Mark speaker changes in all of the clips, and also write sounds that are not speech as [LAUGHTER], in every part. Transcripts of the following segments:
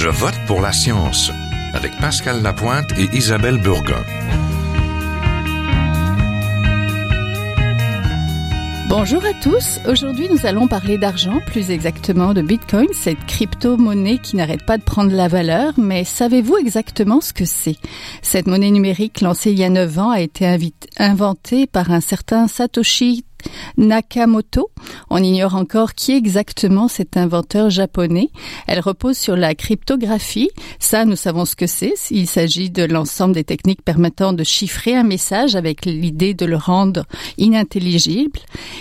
Speaker 1: Je vote pour la science avec Pascal Lapointe et Isabelle Burgon.
Speaker 2: Bonjour à tous. Aujourd'hui, nous allons parler d'argent, plus exactement de Bitcoin, cette crypto-monnaie qui n'arrête pas de prendre la valeur. Mais savez-vous exactement ce que c'est? Cette monnaie numérique lancée il y a 9 ans a été inventée par un certain Satoshi Nakamoto. On ignore encore qui exactement cet inventeur japonais. Elle repose sur la cryptographie. Ça, nous savons ce que c'est. Il s'agit de l'ensemble des techniques permettant de chiffrer un message avec l'idée de le rendre inintelligible.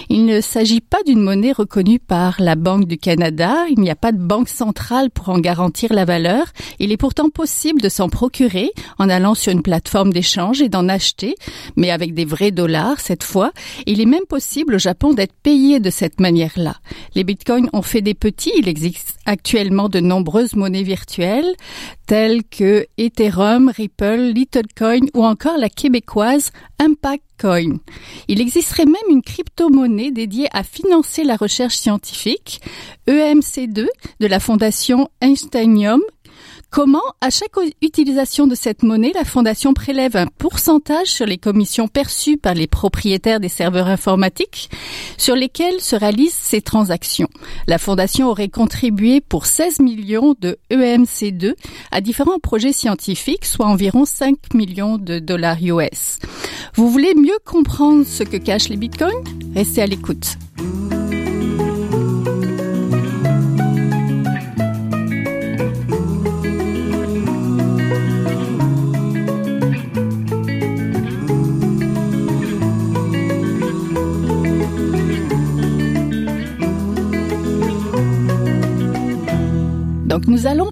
Speaker 2: Il ne s'agit pas d'une monnaie reconnue par la Banque du Canada. Il n'y a pas de banque centrale pour en garantir la valeur. Il est pourtant possible de s'en procurer en allant sur une plateforme d'échange et d'en acheter, mais avec des vrais dollars cette fois. Il est même possible au Japon d'être payé de cette manière-là. Les bitcoins ont fait des petits. Il existe actuellement de nombreuses monnaies virtuelles telles que Ethereum, Ripple, Littlecoin ou encore la québécoise Impact Coin. Il existerait même une crypto-monnaie dédiée à financer la recherche scientifique, EMC2 de la fondation Einsteinium Comment, à chaque utilisation de cette monnaie, la Fondation prélève un pourcentage sur les commissions perçues par les propriétaires des serveurs informatiques sur lesquels se réalisent ces transactions? La Fondation aurait contribué pour 16 millions de EMC2 à différents projets scientifiques, soit environ 5 millions de dollars US. Vous voulez mieux comprendre ce que cachent les bitcoins? Restez à l'écoute.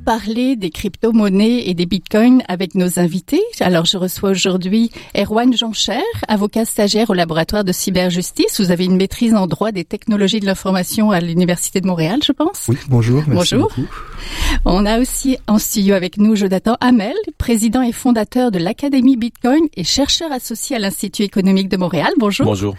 Speaker 2: Parler des crypto-monnaies et des bitcoins avec nos invités. Alors je reçois aujourd'hui Erwan Joncher, avocat stagiaire au laboratoire de cyberjustice. Vous avez une maîtrise en droit des technologies de l'information à l'Université de Montréal, je pense.
Speaker 3: Oui, bonjour. Merci
Speaker 2: bonjour.
Speaker 3: Beaucoup.
Speaker 2: On a aussi en studio avec nous Jonathan Hamel, président et fondateur de l'Académie Bitcoin et chercheur associé à l'Institut économique de Montréal. Bonjour.
Speaker 4: Bonjour.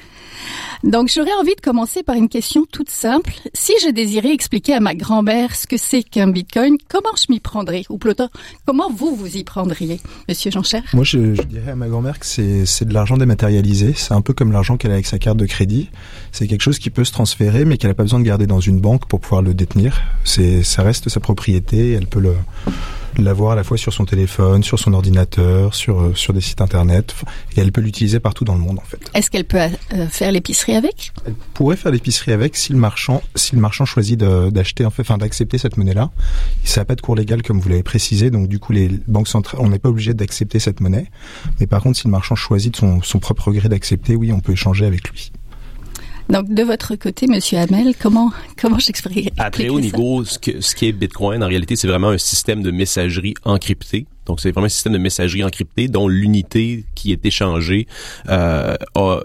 Speaker 2: Donc j'aurais envie de commencer par une question toute simple. Si je désirais expliquer à ma grand-mère ce que c'est qu'un bitcoin, comment je m'y prendrais? Ou plutôt, comment vous vous y prendriez, monsieur Jean-Cher?
Speaker 3: Moi, je, dirais à ma grand-mère que c'est de l'argent dématérialisé. C'est un peu comme l'argent qu'elle a avec sa carte de crédit. C'est quelque chose qui peut se transférer, mais qu'elle n'a pas besoin de garder dans une banque pour pouvoir le détenir. Ça reste sa propriété. Elle peut le l'avoir à la fois sur son téléphone, sur son ordinateur, sur euh, sur des sites internet, et elle peut l'utiliser partout dans le monde en fait.
Speaker 2: Est-ce qu'elle peut euh, faire l'épicerie avec?
Speaker 3: Elle pourrait faire l'épicerie avec si le marchand si le marchand choisit d'acheter en fait, enfin d'accepter cette monnaie-là. Ça n'a pas de cours légal comme vous l'avez précisé, donc du coup les banques centrales, on n'est pas obligé d'accepter cette monnaie. Mais par contre, si le marchand choisit de son, son propre gré d'accepter, oui, on peut échanger avec lui.
Speaker 2: Donc, de votre côté, Monsieur Hamel, comment comment j'explique
Speaker 4: À très haut [LAUGHS] niveau, ce, que, ce qui est Bitcoin, en réalité, c'est vraiment un système de messagerie encrypté. Donc, c'est vraiment un système de messagerie encrypté dont l'unité qui est échangée euh, a,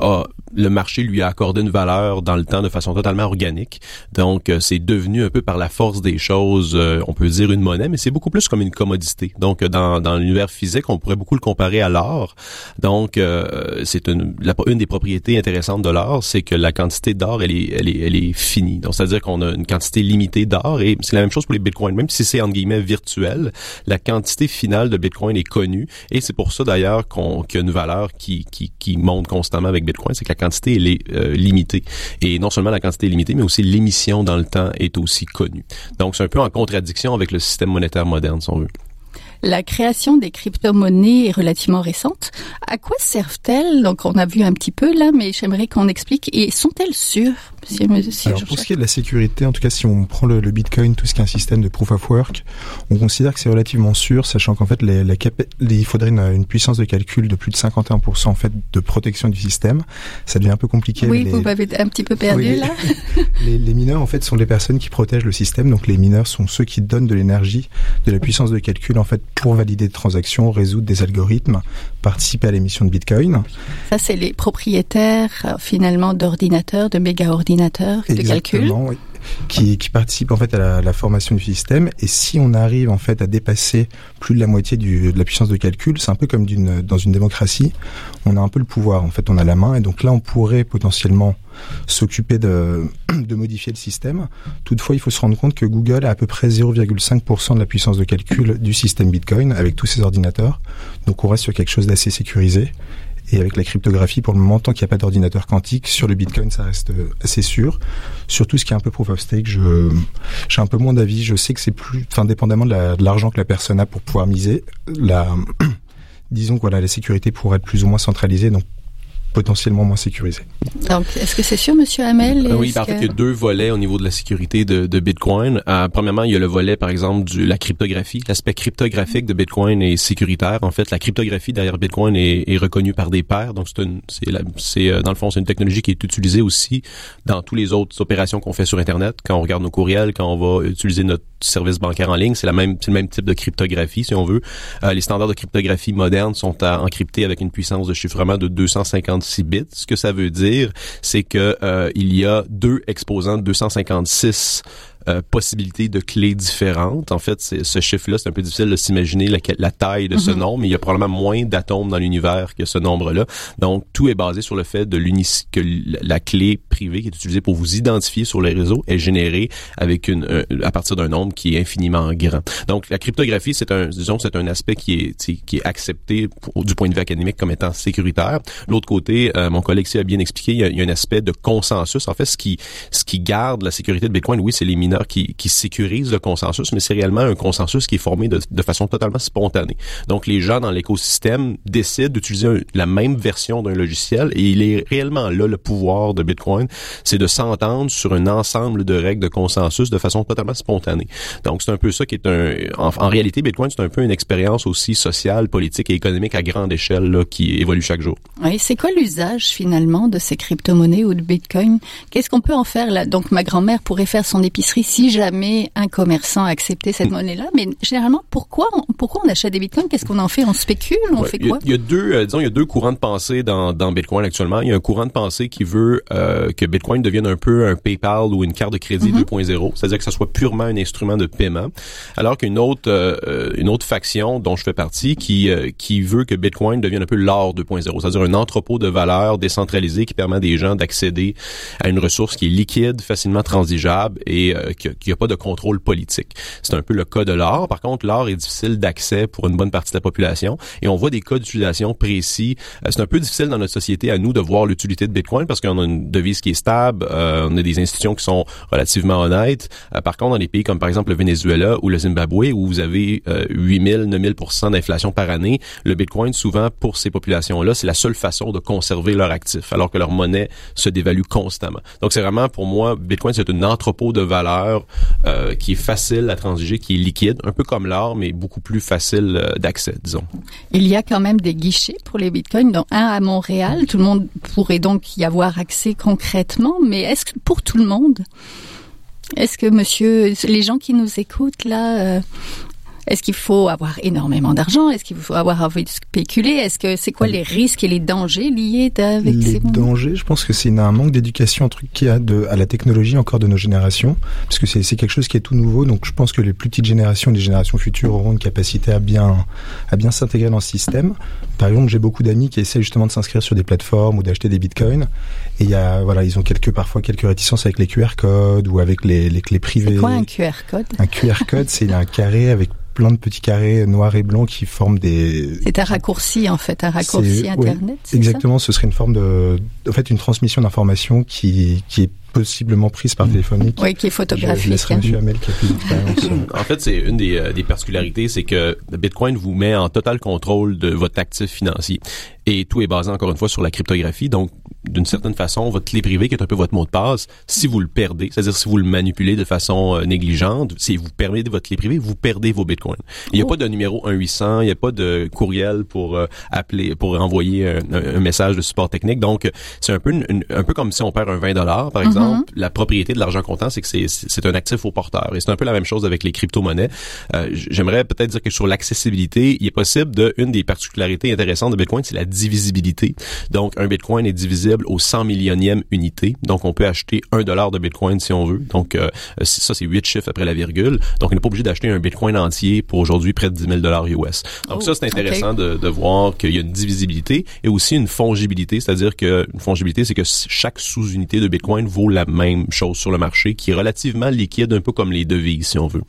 Speaker 4: a, le marché lui a accordé une valeur dans le temps de façon totalement organique. Donc, euh, c'est devenu un peu par la force des choses, euh, on peut dire une monnaie, mais c'est beaucoup plus comme une commodité. Donc, dans, dans l'univers physique, on pourrait beaucoup le comparer à l'or. Donc, euh, c'est une, une des propriétés intéressantes de l'or, c'est que la quantité d'or, elle est, elle est, elle est finie. Donc, c'est-à-dire qu'on a une quantité limitée d'or et c'est la même chose pour les bitcoins. Même si c'est entre guillemets virtuel, la quantité finale de bitcoin est connue et c'est pour ça d'ailleurs qu'on qu'il y a une valeur qui, qui, qui monte constamment avec bitcoin, c'est que la quantité elle est euh, limitée. Et non seulement la quantité est limitée, mais aussi l'émission dans le temps est aussi connue. Donc, c'est un peu en contradiction avec le système monétaire moderne, si on veut.
Speaker 2: La création des crypto-monnaies est relativement récente. À quoi servent-elles? Donc, on a vu un petit peu là, mais j'aimerais qu'on explique. Et sont-elles sûres
Speaker 3: si, si Alors, pour ce qui est de la sécurité, en tout cas, si on prend le, le, Bitcoin, tout ce qui est un système de proof of work, on considère que c'est relativement sûr, sachant qu'en fait, les, les, les, il faudrait une, une, puissance de calcul de plus de 51% en fait de protection du système. Ça devient un peu compliqué.
Speaker 2: Oui, vous m'avez un petit peu perdu
Speaker 3: oui,
Speaker 2: là. [LAUGHS]
Speaker 3: les, les mineurs, en fait, sont les personnes qui protègent le système. Donc, les mineurs sont ceux qui donnent de l'énergie, de la puissance de calcul, en fait, pour valider des transactions, résoudre des algorithmes, participer à l'émission de Bitcoin.
Speaker 2: Ça, c'est les propriétaires euh, finalement d'ordinateurs, de méga-ordinateurs de calcul.
Speaker 3: Oui. Qui, qui participent en fait à la, la, formation du système. Et si on arrive en fait à dépasser plus de la moitié du, de la puissance de calcul, c'est un peu comme d'une, dans une démocratie, on a un peu le pouvoir. En fait, on a la main, et donc là, on pourrait potentiellement s'occuper de, de modifier le système. Toutefois, il faut se rendre compte que Google a à peu près 0,5% de la puissance de calcul du système Bitcoin avec tous ses ordinateurs. Donc, on reste sur quelque chose d'assez sécurisé. Et avec la cryptographie, pour le moment, tant qu'il n'y a pas d'ordinateur quantique, sur le Bitcoin, ça reste euh, assez sûr. Surtout ce qui est un peu proof of stake, je, j'ai un peu moins d'avis. Je sais que c'est plus, enfin, dépendamment de, de l'argent que la personne a pour pouvoir miser, la, [CLEARS THROAT] disons que voilà, la sécurité pourrait être plus ou moins centralisée. Donc, potentiellement moins sécurisé.
Speaker 2: Donc, est-ce que c'est sûr, Monsieur Hamel
Speaker 4: euh, Oui, en fait, il y a deux volets au niveau de la sécurité de, de Bitcoin. Euh, premièrement, il y a le volet, par exemple, de la cryptographie. L'aspect cryptographique de Bitcoin est sécuritaire. En fait, la cryptographie derrière Bitcoin est, est reconnue par des pairs. Donc, c'est, c'est, euh, dans le fond, c'est une technologie qui est utilisée aussi dans tous les autres opérations qu'on fait sur Internet. Quand on regarde nos courriels, quand on va utiliser notre service bancaire en ligne, c'est la même, c'est le même type de cryptographie, si on veut. Euh, les standards de cryptographie modernes sont à encrypter avec une puissance de chiffrement de 256 bits. Ce que ça veut dire, c'est que euh, il y a deux exposants de 256 euh, possibilités de clés différentes. En fait, ce chiffre-là, c'est un peu difficile de s'imaginer la, la, taille de ce mhm. nombre, mais il y a probablement moins d'atomes dans l'univers que ce nombre-là. Donc, tout est basé sur le fait de que la clé privée qui est utilisée pour vous identifier sur les réseaux est générée avec une à partir d'un nombre qui est infiniment grand. Donc, la cryptographie, c'est un disons c'est un aspect qui est qui est accepté du point de vue académique comme étant sécuritaire. L'autre côté, euh, mon collègue ici a bien expliqué, il y, a, il y, a, un aspect de consensus. En fait, ce qui ce qui garde la sécurité de Bitcoin, oui, c'est les mineurs qui, qui sécurise le consensus, mais c'est réellement un consensus qui est formé de, de, façon totalement spontanée. Donc, les gens dans l'écosystème décident d'utiliser la même version d'un logiciel et il est réellement là le pouvoir de Bitcoin, c'est de s'entendre sur un ensemble de règles de consensus de façon totalement spontanée. Donc, c'est un peu ça qui est un... En, en réalité, Bitcoin, c'est un peu une expérience aussi sociale, politique et économique à grande échelle là, qui évolue chaque jour.
Speaker 2: Oui, c'est quoi l'usage finalement de ces crypto-monnaies ou de Bitcoin? Qu'est-ce qu'on peut en faire là? Donc, ma grand-mère pourrait faire son épicerie si jamais un commerçant acceptait cette monnaie-là. Mais généralement, pourquoi on, pourquoi on achète des bitcoins? Qu'est-ce qu'on en fait? On spécule? On fait quoi?
Speaker 4: Il y, a deux, euh, disons, il y a deux courants de pensée dans, dans Bitcoin actuellement. Il y a un courant de pensée qui veut euh, que Bitcoin devienne un peu un PayPal ou une carte de crédit 2.0, mm-hmm. c'est-à-dire que ça soit purement un instrument de paiement, alors qu'une autre euh, une autre faction dont je fais partie qui euh, qui veut que Bitcoin devienne un peu l'or 2.0, c'est-à-dire un entrepôt de valeur décentralisé qui permet à des gens d'accéder à une ressource qui est liquide, facilement transigeable et euh, qui, qui a pas de contrôle politique. C'est un peu le cas de l'or. Par contre, l'or est difficile d'accès pour une bonne partie de la population et on voit des cas d'utilisation précis. Euh, c'est un peu difficile dans notre société à nous de voir l'utilité de Bitcoin parce qu'on a une devise qui est stable, euh, on a des institutions qui sont relativement honnêtes. Euh, par contre, dans des pays comme par exemple le Venezuela ou le Zimbabwe où vous avez euh, 8000, 9000% d'inflation par année, le Bitcoin souvent pour ces populations-là, c'est la seule façon de conserver leur actif alors que leur monnaie se dévalue constamment. Donc c'est vraiment pour moi Bitcoin c'est un entrepôt de valeur euh, qui est facile à transiger, qui est liquide, un peu comme l'or, mais beaucoup plus facile euh, d'accès, disons.
Speaker 2: Il y a quand même des guichets pour les bitcoins, dont un à Montréal. Tout le monde pourrait donc y avoir accès concrètement, mais est-ce que pour tout le monde est-ce que monsieur, les gens qui nous écoutent là, euh, est-ce qu'il faut avoir énormément d'argent? Est-ce qu'il faut avoir envie de spéculer? Est-ce que c'est quoi les risques et les dangers liés avec
Speaker 3: les
Speaker 2: ces
Speaker 3: dangers Je pense que c'est un manque d'éducation, un truc qui a de, à la technologie encore de nos générations, parce que c'est quelque chose qui est tout nouveau. Donc je pense que les plus petites générations, les générations futures auront une capacité à bien à bien s'intégrer dans ce système. Par exemple, j'ai beaucoup d'amis qui essaient justement de s'inscrire sur des plateformes ou d'acheter des bitcoins. Et il y a voilà, ils ont quelques parfois quelques réticences avec les QR codes ou avec les, les clés privées.
Speaker 2: C'est quoi un QR code?
Speaker 3: Un QR code, c'est un carré avec plein de petits carrés noirs et blancs qui forment des.
Speaker 2: C'est un raccourci en fait, un raccourci internet.
Speaker 3: Ouais, exactement, ce serait une forme de, en fait, une transmission d'informations qui qui est possiblement prise par téléphone.
Speaker 2: Oui, qui est photographique.
Speaker 3: Je Monsieur Hamel qui a plus d'expérience. [LAUGHS]
Speaker 4: en fait, c'est une des, euh, des particularités, c'est que Bitcoin vous met en total contrôle de votre actif financier. Et tout est basé encore une fois sur la cryptographie. Donc, d'une certaine façon, votre clé privée, qui est un peu votre mot de passe, si vous le perdez, c'est-à-dire si vous le manipulez de façon euh, négligente, si vous permettez votre clé privée, vous perdez vos bitcoins. Il n'y a oh. pas de numéro 1-800, il n'y a pas de courriel pour euh, appeler, pour envoyer un, un, message de support technique. Donc, c'est un peu une, un peu comme si on perd un 20 dollars, par exemple. Mm -hmm. La propriété de l'argent comptant, c'est que c'est un actif au porteur. Et c'est un peu la même chose avec les crypto-monnaies. Euh, J'aimerais peut-être dire que sur l'accessibilité, il est possible de, une des particularités intéressantes de Bitcoin, c'est la divisibilité. Donc, un Bitcoin est divisible disponible au 100 millionième unité. Donc, on peut acheter un dollar de Bitcoin si on veut. Donc, euh, ça, c'est huit chiffres après la virgule. Donc, on n'est pas obligé d'acheter un Bitcoin entier pour aujourd'hui près de 10 000 dollars US. Donc, ça, c'est oh, intéressant de, de, voir qu'il y a une divisibilité et aussi une fongibilité, c'est-à-dire que une fongibilité, c'est que chaque sous-unité de Bitcoin vaut la même chose sur le marché, qui est relativement liquide, un peu comme les devises, si on veut.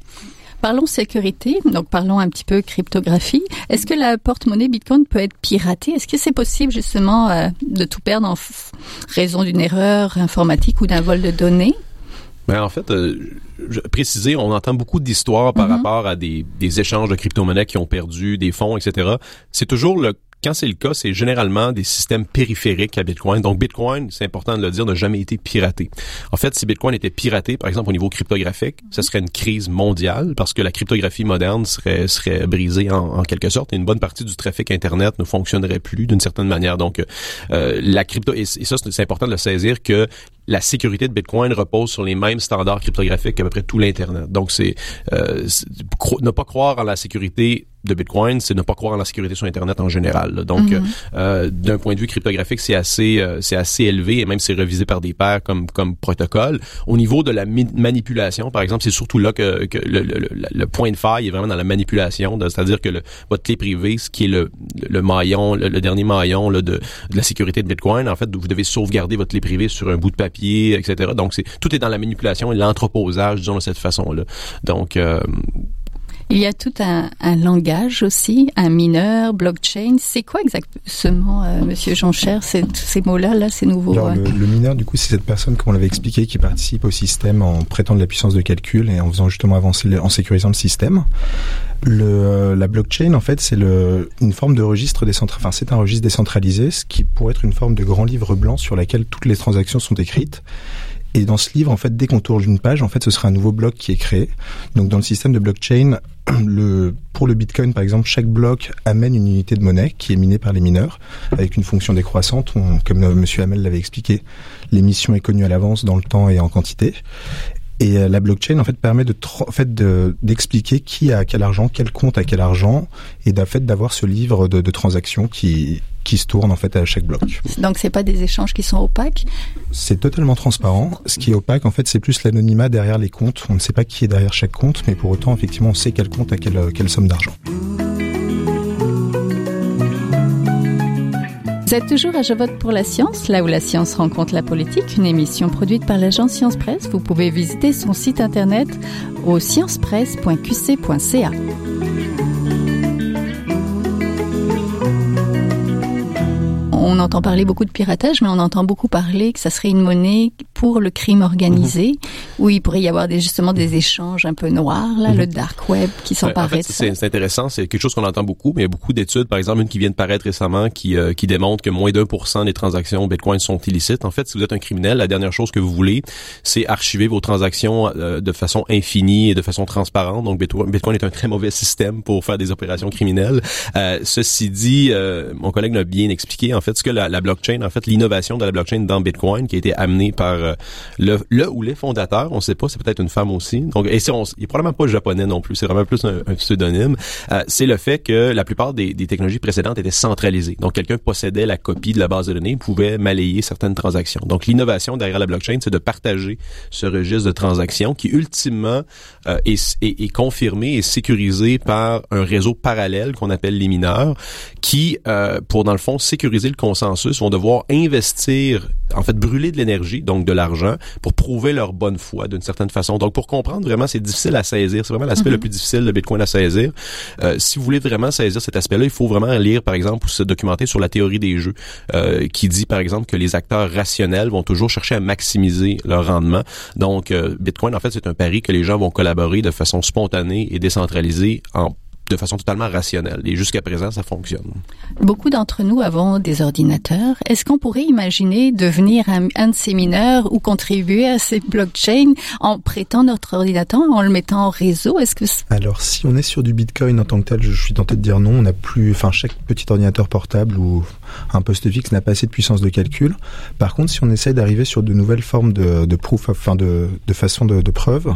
Speaker 2: Parlons sécurité, donc parlons un petit peu cryptographie. Est-ce que la porte-monnaie Bitcoin peut être piratée? Est-ce que c'est possible justement euh, de tout perdre en raison d'une erreur informatique ou d'un vol de données?
Speaker 4: Ben, en fait, euh, préciser, on entend beaucoup d'histoires par mm-hmm. rapport à des, des échanges de crypto-monnaies qui ont perdu des fonds, etc. C'est toujours le quand c'est le cas, c'est généralement des systèmes périphériques à Bitcoin. Donc Bitcoin, c'est important de le dire, n'a jamais été piraté. En fait, si Bitcoin était piraté, par exemple au niveau cryptographique, ce serait une crise mondiale parce que la cryptographie moderne serait serait brisée en, quelque sorte et une bonne partie du trafic internet ne fonctionnerait plus d'une certaine manière. Donc euh, la crypto et, ça c'est important de le saisir que la sécurité de Bitcoin repose sur les mêmes standards cryptographiques qu'à peu près tout l'Internet. Donc, c'est euh, ne pas croire en la sécurité de Bitcoin, c'est ne pas croire en la sécurité sur Internet en général. Donc, mhm. euh, d'un point de vue cryptographique, c'est assez, euh, c'est assez élevé et même c'est revisé par des pairs comme comme protocole. Au niveau de la manipulation, par exemple, c'est surtout là que, que le, le, le, point de faille est vraiment dans la manipulation, c'est-à-dire que le, votre clé privée, ce qui est le, le maillon, le, dernier maillon là, de, de la sécurité de Bitcoin, en fait, vous devez sauvegarder votre clé privée sur un bout de papier etc. Donc, c'est tout est dans la manipulation et l'entreposage, disons de cette façon-là. Donc, euh,
Speaker 2: il y a tout un, langage aussi, un mineur, blockchain. C'est quoi exactement, euh, Monsieur Jean-Cher, ces, mots-là, là, ces nouveaux
Speaker 3: Alors, le, mineur, du coup, c'est cette personne, comme on l'avait expliqué, qui participe au système en prêtant de la puissance de calcul et en faisant justement avancer, en sécurisant le système. Le, euh, la blockchain, en fait, c'est une forme de registre décentralisé. Enfin, c'est un registre décentralisé, ce qui pourrait être une forme de grand livre blanc sur laquelle toutes les transactions sont écrites. Et dans ce livre, en fait, dès qu'on tourne une page, en fait, ce sera un nouveau bloc qui est créé. Donc, dans le système de blockchain, [CLEARS THROAT] pour le Bitcoin, par exemple, chaque bloc amène une unité de monnaie qui est minée par les mineurs avec une fonction décroissante. comme M. Hamel l'avait expliqué, l'émission est connue à l'avance dans le temps et en quantité. Et euh, la blockchain en fait permet de en fait d'expliquer qui a quel argent, quel compte a quel argent, et d'en fait d'avoir ce livre de, de, transactions qui qui se tourne en fait à chaque bloc.
Speaker 2: Donc c'est pas des échanges qui sont opaques?
Speaker 3: C'est totalement transparent. Ce qui est opaque en fait c'est plus l'anonymat derrière les comptes. On ne sait pas qui est derrière chaque compte, mais pour autant effectivement on sait quel compte a quelle, quelle somme d'argent.
Speaker 2: Vous êtes toujours à Je vote pour la science, là où la science rencontre la politique, une émission produite par l'agence Science Presse. Vous pouvez visiter son site internet au sciencepresse.qc.ca. on entend parler beaucoup de piratage, mais on entend beaucoup parler que ça serait une monnaie pour le crime organisé, mhm. où il pourrait y avoir des, justement des échanges un peu noirs, là, le mhm. dark web qui s'emparait
Speaker 4: C'est intéressant, c'est quelque chose qu'on entend beaucoup, mais il y a beaucoup d'études, par exemple une qui vient de paraître récemment, qui, euh, qui démontre que moins d'un pour cent des transactions Bitcoin sont illicites. En fait, si vous êtes un criminel, la dernière chose que vous voulez, c'est archiver vos transactions euh, de façon infinie et de façon transparente. Donc Bitcoin est un très mauvais système pour faire des opérations criminelles. Euh, ceci dit, mon collègue l'a bien expliqué, en fait, que la, la blockchain, en fait, l'innovation de la blockchain dans Bitcoin qui a été amenée par euh, le, le ou les fondateurs, on sait pas, c'est peut-être une femme aussi. Donc, et c'est, il est probablement pas japonais non plus, c'est vraiment plus un, pseudonyme. Euh, c'est le fait que la plupart des, des, technologies précédentes étaient centralisées. Donc, quelqu'un possédait la copie de la base de données, pouvait malayer certaines transactions. Donc, l'innovation derrière la blockchain, c'est de partager ce registre de transactions qui ultimement euh, est, est, est, confirmé et sécurisé par un réseau parallèle qu'on appelle les mineurs, qui, pour dans le fond sécuriser le consensus vont devoir investir, en fait, brûler de l'énergie, donc de l'argent, pour prouver leur bonne foi d'une certaine façon. Donc, pour comprendre vraiment, c'est difficile à saisir. C'est vraiment l'aspect le mhm. plus difficile de Bitcoin à saisir. Euh, si vous voulez vraiment saisir cet aspect-là, il faut vraiment lire, par exemple, ou se documenter sur la théorie des jeux, euh, qui dit, par exemple, que les acteurs rationnels vont toujours chercher à maximiser leur rendement. Donc, euh, Bitcoin, en fait, c'est un pari que les gens vont collaborer de façon spontanée et décentralisée en de façon totalement rationnelle. Et jusqu'à présent, ça fonctionne.
Speaker 2: Beaucoup d'entre nous avons des ordinateurs. Est-ce qu'on pourrait imaginer devenir un, de ces mineurs ou contribuer à ces blockchains en prêtant notre ordinateur, en le mettant en réseau? Est-ce que
Speaker 3: alors si on est sur du Bitcoin en tant que tel, je suis tenté de dire non. On n'a plus, enfin chaque petit ordinateur portable ou un poste fixe n'a pas assez de puissance de calcul. Par contre, si on essaie d'arriver sur de nouvelles formes de, de proof, enfin de, de façon de, de preuve,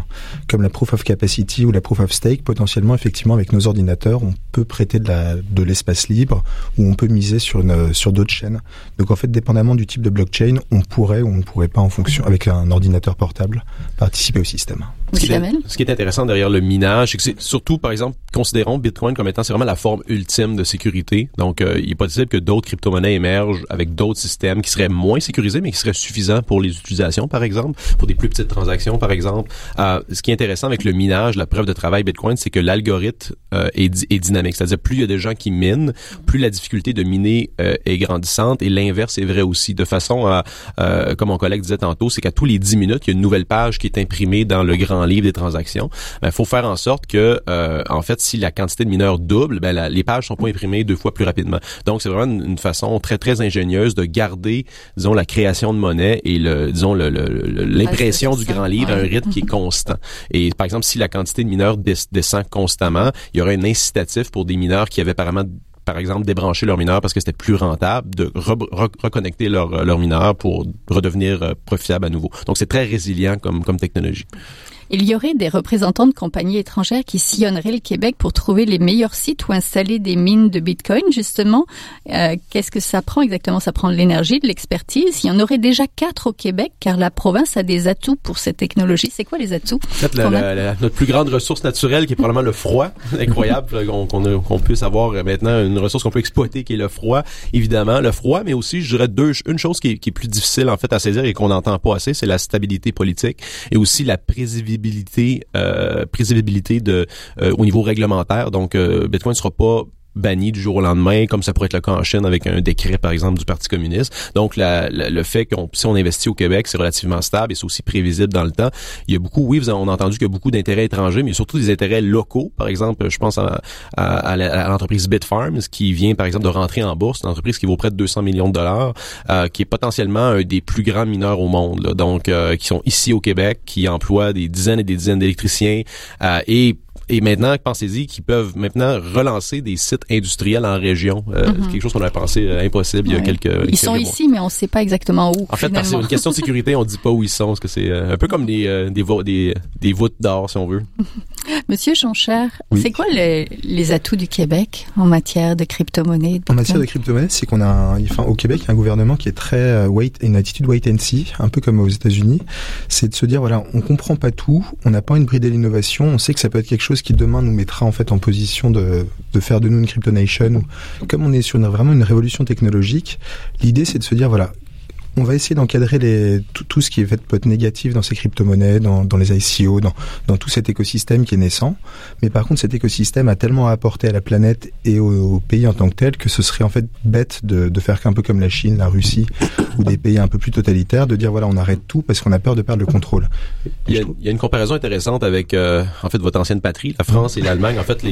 Speaker 3: comme la proof of capacity ou la proof of stake, potentiellement effectivement avec nos ordinateurs on peut prêter de l'espace libre ou on peut miser sur une sur d'autres chaînes. Donc en fait, dépendamment du type de blockchain, on pourrait ou on ne pourrait pas en fonction avec un ordinateur portable participer au système.
Speaker 4: Ce qui, est, ce qui, est, intéressant derrière le minage, c'est que c'est surtout, par exemple, considérons Bitcoin comme étant c'est vraiment la forme ultime de sécurité. Donc, euh, il est possible que d'autres crypto-monnaies émergent avec d'autres systèmes qui seraient moins sécurisés, mais qui seraient suffisants pour les utilisations, par exemple, pour des plus petites transactions, par exemple. Euh, ce qui est intéressant avec le minage, la preuve de travail Bitcoin, c'est que l'algorithme euh, est, est, dynamique. C'est-à-dire, plus il y a des gens qui minent, plus la difficulté de miner euh, est grandissante, et l'inverse est vrai aussi. De façon à, comme mon collègue disait tantôt, c'est qu'à tous les 10 minutes, il y a une nouvelle page qui est imprimée dans le grand livre des transactions, il ben, faut faire en sorte que, euh, en fait, si la quantité de mineurs double, ben, la, les pages sont pas imprimées deux fois plus rapidement. Donc, c'est vraiment une, façon très, très ingénieuse de garder, disons, la création de monnaie et le, disons, l'impression du grand livre à un rythme qui est constant. Et, par exemple, si la quantité de mineurs descend constamment, il y aurait un incitatif pour des mineurs qui avaient apparemment par exemple, débrancher leurs mineurs parce que c'était plus rentable, de reconnecter leurs leur mineurs pour redevenir euh, profitable à nouveau. Donc, c'est très résilient comme, comme technologie
Speaker 2: il y aurait des représentants de compagnies étrangères qui sillonneraient le Québec pour trouver les meilleurs sites où installer des mines de Bitcoin, justement. Euh, Qu'est-ce que ça prend exactement? Ça prend de l'énergie, de l'expertise. Il y en aurait déjà quatre au Québec, car la province a des atouts pour cette technologie. C'est quoi les atouts?
Speaker 4: En fait, la, la, notre plus grande ressource naturelle, qui est probablement le froid, [LAUGHS] incroyable qu'on puisse avoir maintenant une ressource qu'on peut exploiter, qui est le froid. Évidemment, le froid, mais aussi, je dirais deux, une chose qui est, qui est plus difficile en fait à saisir et qu'on n'entend pas assez, c'est la stabilité politique et aussi la prévisibilité euh, prévisibilité de euh, au niveau réglementaire. Donc, euh, Bitcoin ne sera pas banni du jour au lendemain, comme ça pourrait être le cas en Chine avec un décret, par exemple, du Parti communiste. Donc, la, le fait qu'on si on investit au Québec, c'est relativement stable et c'est aussi prévisible dans le temps. Il y a beaucoup, oui, on a entendu qu'il y a beaucoup d'intérêts étrangers, mais surtout des intérêts locaux. Par exemple, je pense à, à, l'entreprise Bitfarms qui vient, par exemple, de rentrer en bourse, une entreprise qui vaut près de 200 millions de dollars, euh, qui est potentiellement un des plus grands mineurs au monde. Donc, euh, qui sont ici au Québec, qui emploient des dizaines et des dizaines d'électriciens euh, et et maintenant, pensez-y qu'ils peuvent maintenant relancer des sites industriels en région. Euh, mhm. quelque chose qu'on a pensé euh, impossible il y a quelques
Speaker 2: Ils sont ici, mais on ne sait pas exactement où.
Speaker 4: En fait, c'est une question de sécurité, on dit pas où ils sont, parce que c'est euh, un peu comme des, des, des, des voûtes d'or, si on veut. [LAUGHS]
Speaker 2: Monsieur Jean-Cher, c'est quoi les, les, atouts du Québec en matière de crypto-monnaie
Speaker 3: En matière de crypto-monnaie, c'est qu'on a, un, enfin, au Québec, il y a un gouvernement qui est très wait, une attitude wait and see, un peu comme aux États-Unis. C'est de se dire, voilà, on comprend pas tout, on n'a pas une bride l'innovation, on sait que ça peut être quelque chose qui demain nous mettra en fait en position de, de faire de nous une crypto nation. Comme on est sur vraiment une révolution technologique, l'idée c'est de se dire voilà, on va essayer d'encadrer les, tout, ce qui est peut être négatif dans ces crypto-monnaies, dans, dans, les ICO, dans, dans tout cet écosystème qui est naissant. Mais par contre, cet écosystème a tellement à apporter à la planète et au, pays en tant que tel que ce serait en fait bête de, de faire qu'un peu comme la Chine, la Russie ou des pays un peu plus totalitaires, de dire voilà, on arrête tout parce qu'on a peur de perdre le contrôle.
Speaker 4: Il y a, il y a une comparaison intéressante avec euh, en fait votre ancienne patrie, la France et l'Allemagne. En fait,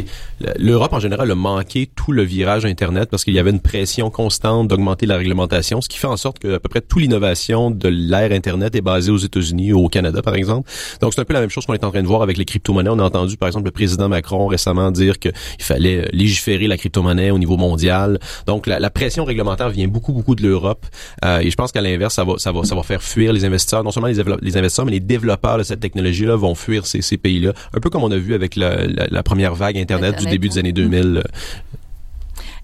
Speaker 4: l'Europe en général a manqué tout le virage Internet parce qu'il y avait une pression constante d'augmenter la réglementation, ce qui fait en sorte que à peu près toute l'innovation de l'ère Internet est basée aux États-Unis ou au Canada, par exemple. Donc, c'est un peu la même chose qu'on est en train de voir avec les crypto-monnaies. On a entendu, par exemple, le président Macron récemment dire qu'il fallait légiférer la crypto-monnaie au niveau mondial. Donc, la, pression réglementaire vient beaucoup, beaucoup de l'Europe. Euh, et je pense qu'à l'inverse, ça va, ça va, ça va faire fuir les investisseurs. Non seulement les, les investisseurs, mais les développeurs de cette technologie-là vont fuir ces, ces pays-là. Un peu comme on a vu avec la, la, première vague Internet, du début des années 2000.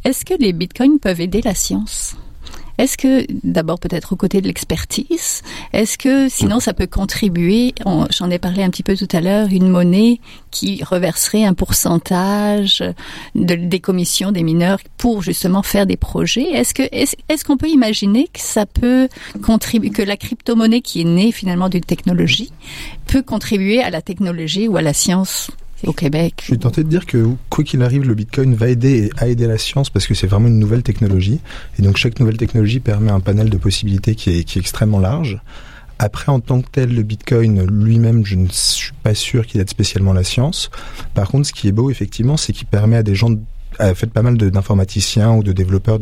Speaker 2: Est-ce que les bitcoins peuvent aider la science? Est-ce que, d'abord peut-être aux côtés de l'expertise, est-ce que sinon ça peut contribuer, j'en ai parlé un petit peu tout à l'heure, une monnaie qui reverserait un pourcentage de, des commissions des mineurs pour justement faire des projets? Est-ce que est-ce qu'on peut imaginer que ça peut contribuer, que la crypto-monnaie qui est née finalement d'une technologie peut contribuer à la technologie ou à la science? Au Québec.
Speaker 3: Je suis tenté de dire que quoi qu'il arrive, le Bitcoin va aider à aider la science parce que c'est vraiment une nouvelle technologie. Et donc chaque nouvelle technologie permet un panel de possibilités qui est, extrêmement large. Après, en tant que tel, le Bitcoin lui-même, je ne suis pas sûr qu'il aide spécialement la science. Par contre, ce qui est beau, effectivement, c'est qu'il permet à des gens, à fait pas mal d'informaticiens ou de développeurs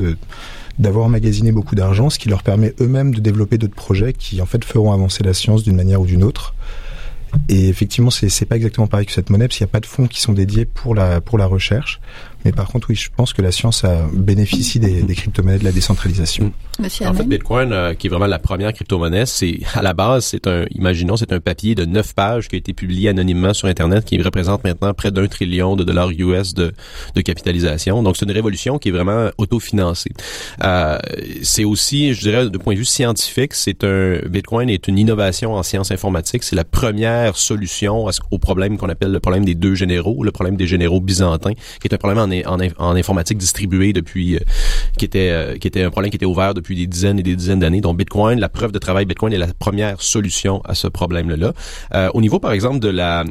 Speaker 3: d'avoir emmagasiné beaucoup d'argent, ce qui leur permet eux-mêmes de développer d'autres projets qui, en fait, feront avancer la science d'une manière ou d'une autre. Et effectivement, c'est c'est pas exactement pareil que cette monnaie, parce qu'il n'y a pas de fonds qui sont dédiés pour la pour la recherche. Mais par contre, oui, je pense que la science a bénéficie des, des crypto-monnaies de la décentralisation.
Speaker 2: Monsieur
Speaker 4: En fait? Bitcoin, euh, qui est vraiment la première crypto-monnaie, c'est à la base, c'est un, imaginons, c'est un papier de neuf pages qui a été publié anonymement sur Internet, qui représente maintenant près d'un trillion de dollars US de, de capitalisation. Donc, c'est une révolution qui est vraiment autofinancée. Euh, c'est aussi, je dirais, de point de vue scientifique, c'est un Bitcoin est une innovation en sciences informatiques. C'est la première solution au problème qu'on appelle le problème des deux généraux, le problème des généraux byzantins, qui est un problème en, informatique distribué depuis, euh, qui était, euh, qui était un problème qui était ouvert depuis des dizaines et des dizaines d'années. Donc Bitcoin, la preuve de travail Bitcoin est la première solution à ce problème-là. Euh, au niveau, par exemple, de la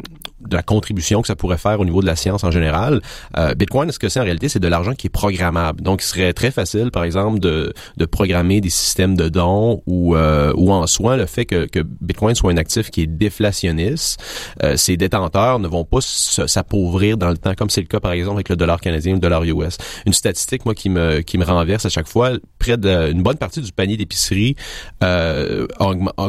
Speaker 4: de la contribution que ça pourrait faire au niveau de la science en général, euh, Bitcoin, ce que c'est en réalité, c'est de l'argent qui est programmable. Donc, il serait très facile, par exemple, de, de programmer des systèmes de dons ou, euh, ou en soi, le fait que, que Bitcoin soit un actif qui est déflationniste, euh, ses détenteurs ne vont pas s'appauvrir dans le temps, comme c'est le cas, par exemple, avec le dollar canadien ou le dollar US. Une statistique, moi, qui me, qui me renverse à chaque fois, près d'une bonne partie du panier d'épicerie, euh,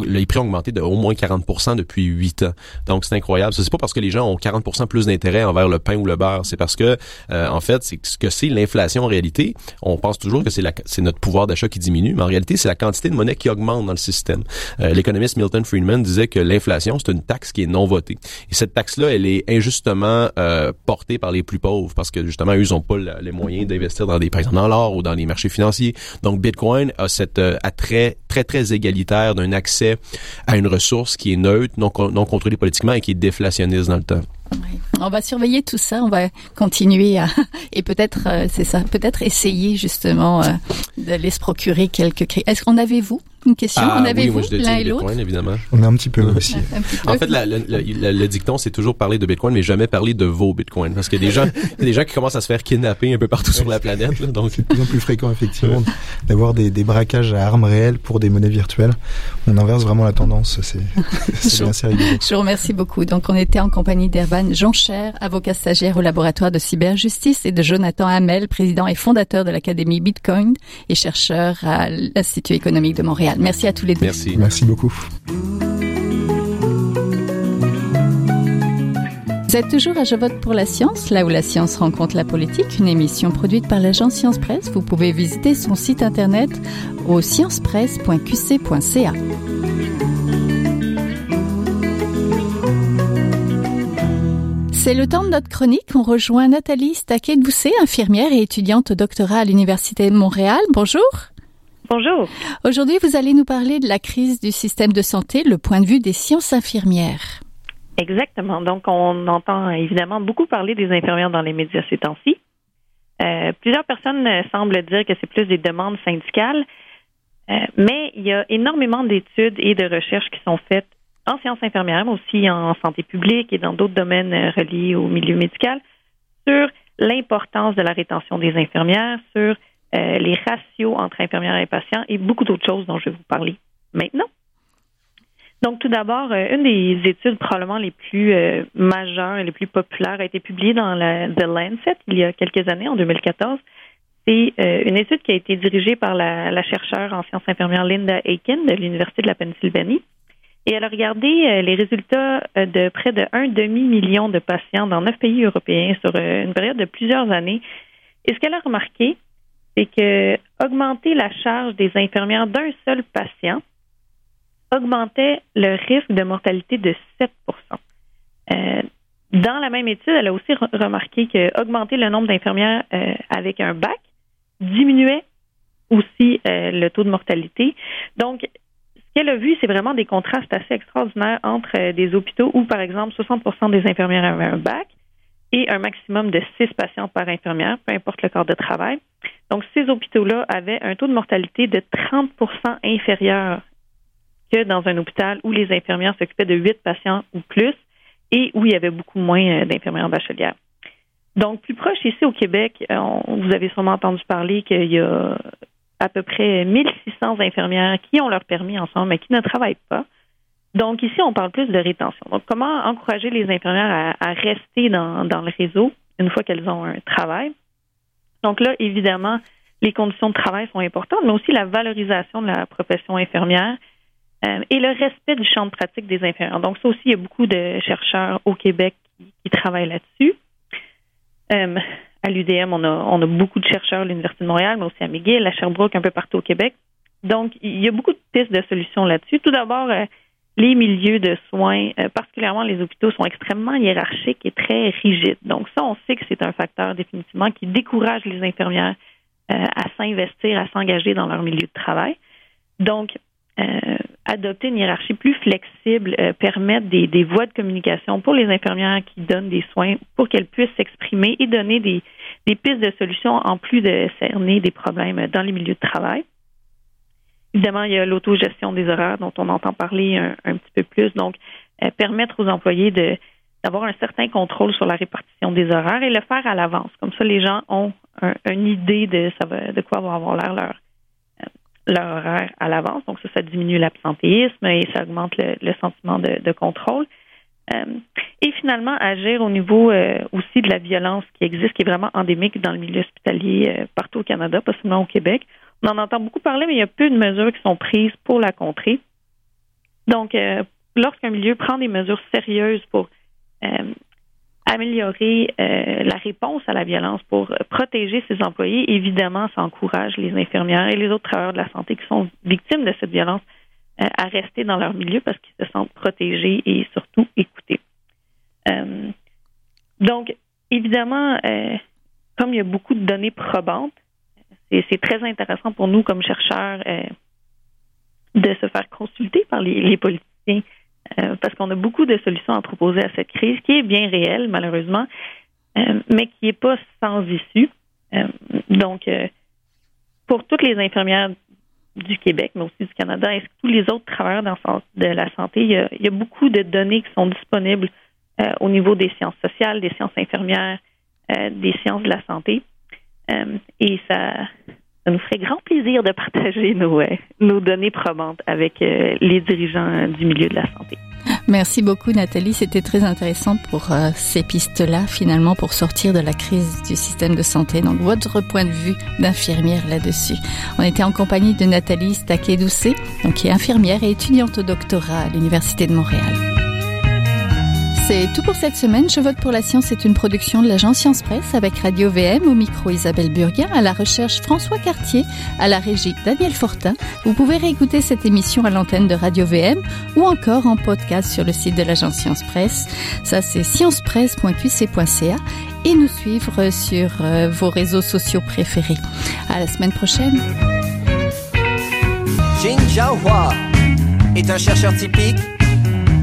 Speaker 4: les prix ont augmenté de au moins 40 depuis 8 ans. Donc, c'est incroyable. C'est pas parce que les gens ont 40 plus d'intérêt envers le pain ou le beurre. C'est parce que, euh, en fait, c'est ce que c'est l'inflation en réalité. On pense toujours que c'est la- c'est notre pouvoir d'achat qui diminue, mais en réalité, c'est la quantité de monnaie qui augmente dans le système. Euh, L'économiste Milton Friedman disait que l'inflation, c'est une taxe qui est non votée. Et cette taxe-là, elle est injustement euh, portée par les plus pauvres parce que, justement, eux, ils n'ont pas les moyens d'investir dans des, par dans l'or ou dans les marchés financiers. Donc, Bitcoin a cet euh, attrait très, très égalitaire d'un accès à une ressource qui est neutre, non contrôlée politiquement et qui est déflationniste
Speaker 2: On va surveiller tout ça, on va continuer à [LAUGHS] et peut-être euh, c'est ça, peut-être essayer justement euh, d'aller se procurer quelques Est-ce qu'on avait vous une question
Speaker 4: Ah,
Speaker 2: En
Speaker 4: oui,
Speaker 2: avez-vous
Speaker 4: moi, je détiens
Speaker 2: l'un et l'autre
Speaker 4: évidemment.
Speaker 3: On a un petit peu aussi.
Speaker 2: Un petit peu.
Speaker 4: En fait, la- la- la- la- le dicton, c'est toujours parler de Bitcoin, mais jamais parler de vos Bitcoins. Parce qu'il y a des gens, [LAUGHS] il y a des gens qui commencent à se faire kidnapper un peu partout sur la planète. là. donc,
Speaker 3: C'est de plus en plus fréquent, effectivement, d'avoir des, des braquages à armes réelles pour des monnaies virtuelles. On inverse vraiment la tendance. C'est c'est [LAUGHS] bien assez rigolo.
Speaker 2: Je vous remercie beaucoup. Donc, on était en compagnie d'Ervan Joncher, avocat stagiaire au laboratoire de cyberjustice, et de Jonathan Hamel, président et fondateur de l'Académie Bitcoin et chercheur à l'Institut économique de Montréal. Merci à tous les deux.
Speaker 4: merci.
Speaker 3: Merci beaucoup.
Speaker 2: Vous êtes toujours à Je vote pour la science, là où la science rencontre la politique, une émission produite par l'agence Science Presse. Vous pouvez visiter son site internet au sciencepresse.qc.ca. C'est le temps de notre chronique. On rejoint Nathalie Staquet-Doucet, infirmière et étudiante au doctorat à l'Université de Montréal. Bonjour.
Speaker 5: Bonjour.
Speaker 2: Aujourd'hui, vous allez nous parler de la crise du système de santé, le point de vue des sciences infirmières.
Speaker 5: Exactement. Donc, on entend évidemment beaucoup parler des infirmières dans les médias ces temps-ci. Euh, plusieurs personnes euh, semblent dire que c'est plus des demandes syndicales, euh, mais il y a énormément d'études et de recherches qui sont faites en sciences infirmières, mais aussi en santé publique et dans d'autres domaines reliés au milieu médical sur l'importance de la rétention des infirmières, sur euh, les ratios entre infirmières et patients et beaucoup d'autres choses dont je vais vous parler maintenant. Donc, tout d'abord, euh, une des études probablement les plus euh, majeures et les plus populaires a été publiée dans la The Lancet il y a quelques années, en 2014. C'est une étude qui a été dirigée par la, chercheure en sciences infirmières Linda Aiken de l'Université de la Pennsylvanie. Et elle a regardé les résultats de près de un demi-million de patients dans neuf pays européens sur une période de plusieurs années. Et ce qu'elle a remarqué, c'est que augmenter la charge des infirmières d'un seul patient augmentait le risque de mortalité de 7% euh, Dans la même étude, elle a aussi re- remarqué que augmenter le nombre d'infirmières euh, avec un bac diminuait aussi euh, le taux de mortalité. Donc, ce qu'elle a vu, c'est vraiment des contrastes assez extraordinaires entre euh, des hôpitaux où, par exemple, 60% des infirmières avaient un bac et un maximum de 6 patients par infirmière, peu importe le corps de travail. Donc, ces hôpitaux-là avaient un taux de mortalité de 30% inférieur que dans un hôpital où les infirmières s'occupaient de 8 patients ou plus et où il y avait beaucoup moins euh, d'infirmières bachelières. Donc, plus proche ici au Québec, vous avez sûrement entendu parler qu'il y a à peu près 1600 infirmières qui ont leur permis ensemble, mais qui ne travaillent pas. Donc, ici, on parle plus de rétention. Donc, comment encourager les infirmières à, rester dans, le réseau une fois qu'elles ont un travail? Donc là, évidemment, les conditions de travail sont importantes, mais aussi la valorisation de la profession infirmière. et le respect du champ de pratique des infirmières. Donc, ça aussi, il y a beaucoup de chercheurs au Québec qui, travaillent là-dessus. à l'UDM, on a, on a beaucoup de chercheurs à l'Université de Montréal, mais aussi à McGill, à Sherbrooke, un peu partout au Québec. Donc, il y a beaucoup de pistes de solutions là-dessus. Tout d'abord, les milieux de soins, euh, particulièrement les hôpitaux, sont extrêmement hiérarchiques et très rigides. Donc ça, on sait que c'est un facteur définitivement qui décourage les infirmières euh, à s'investir, à s'engager dans leur milieu de travail. Donc, euh, adopter une hiérarchie plus flexible, permettre des, des, voies de communication pour les infirmières qui donnent des soins pour qu'elles puissent s'exprimer et donner des, des pistes de solutions en plus de cerner des problèmes dans les milieux de travail. Évidemment, il y a l'autogestion des horaires dont on entend parler un, petit peu plus. Donc, euh, permettre aux employés de d'avoir un certain contrôle sur la répartition des horaires et le faire à l'avance. Comme ça, les gens ont une idée de de quoi va avoir l'air leur euh, leur horaire à l'avance. Donc ça, ça diminue l'absentéisme et ça augmente le, sentiment de, contrôle. Euh, et finalement, agir au niveau aussi de la violence qui existe, qui est vraiment endémique dans le milieu hospitalier partout au Canada, pas seulement au Québec. On en entend beaucoup parler, mais il y a peu de mesures qui sont prises pour la contrer. Donc, euh, lorsqu'un milieu prend des mesures sérieuses pour euh, améliorer euh, la réponse à la violence, pour protéger ses employés, évidemment, ça encourage les infirmières et les autres travailleurs de la santé qui sont victimes de cette violence à rester dans leur milieu parce qu'ils se sentent protégés et surtout écoutés. donc, évidemment, comme il y a beaucoup de données probantes, c'est très intéressant pour nous comme chercheurs euh, de se faire consulter par les, politiciens euh, parce qu'on a beaucoup de solutions à proposer à cette crise qui est bien réelle malheureusement, euh, mais qui n'est pas sans issue. donc, pour toutes les infirmières du Québec, mais aussi du Canada, et tous les autres travailleurs de la santé, il y, a, beaucoup de données qui sont disponibles au niveau des sciences sociales, des sciences infirmières, des sciences de la santé. Euh, et ça, nous ferait grand plaisir de partager [LAUGHS] nos, euh, nos données probantes avec euh, les dirigeants du milieu de la santé.
Speaker 2: Merci beaucoup Nathalie, c'était très intéressant pour ces pistes-là finalement pour sortir de la crise du système de santé. Donc votre point de vue d'infirmière là-dessus. On était en compagnie de Nathalie Staquet-Doucet, qui est infirmière et étudiante au doctorat à l'Université de Montréal. C'est tout pour cette semaine. Je vote pour la science est une production de l'agence Science Presse avec Radio VM au micro Isabelle Burguin, à la recherche François Cartier, à la régie Daniel Fortin. Vous pouvez réécouter cette émission à l'antenne de Radio VM ou encore en podcast sur le site de l'agence Science Presse. Ça c'est sciencepresse.qc.ca et nous suivre sur euh, vos réseaux sociaux préférés. À la semaine prochaine.
Speaker 6: Est un chercheur typique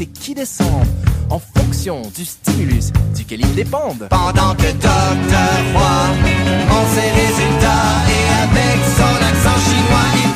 Speaker 7: et qui descendent en fonction du stimulus duquel ils dépendent.
Speaker 6: Pendant que Docteur Roy en ses résultats et avec son accent chinois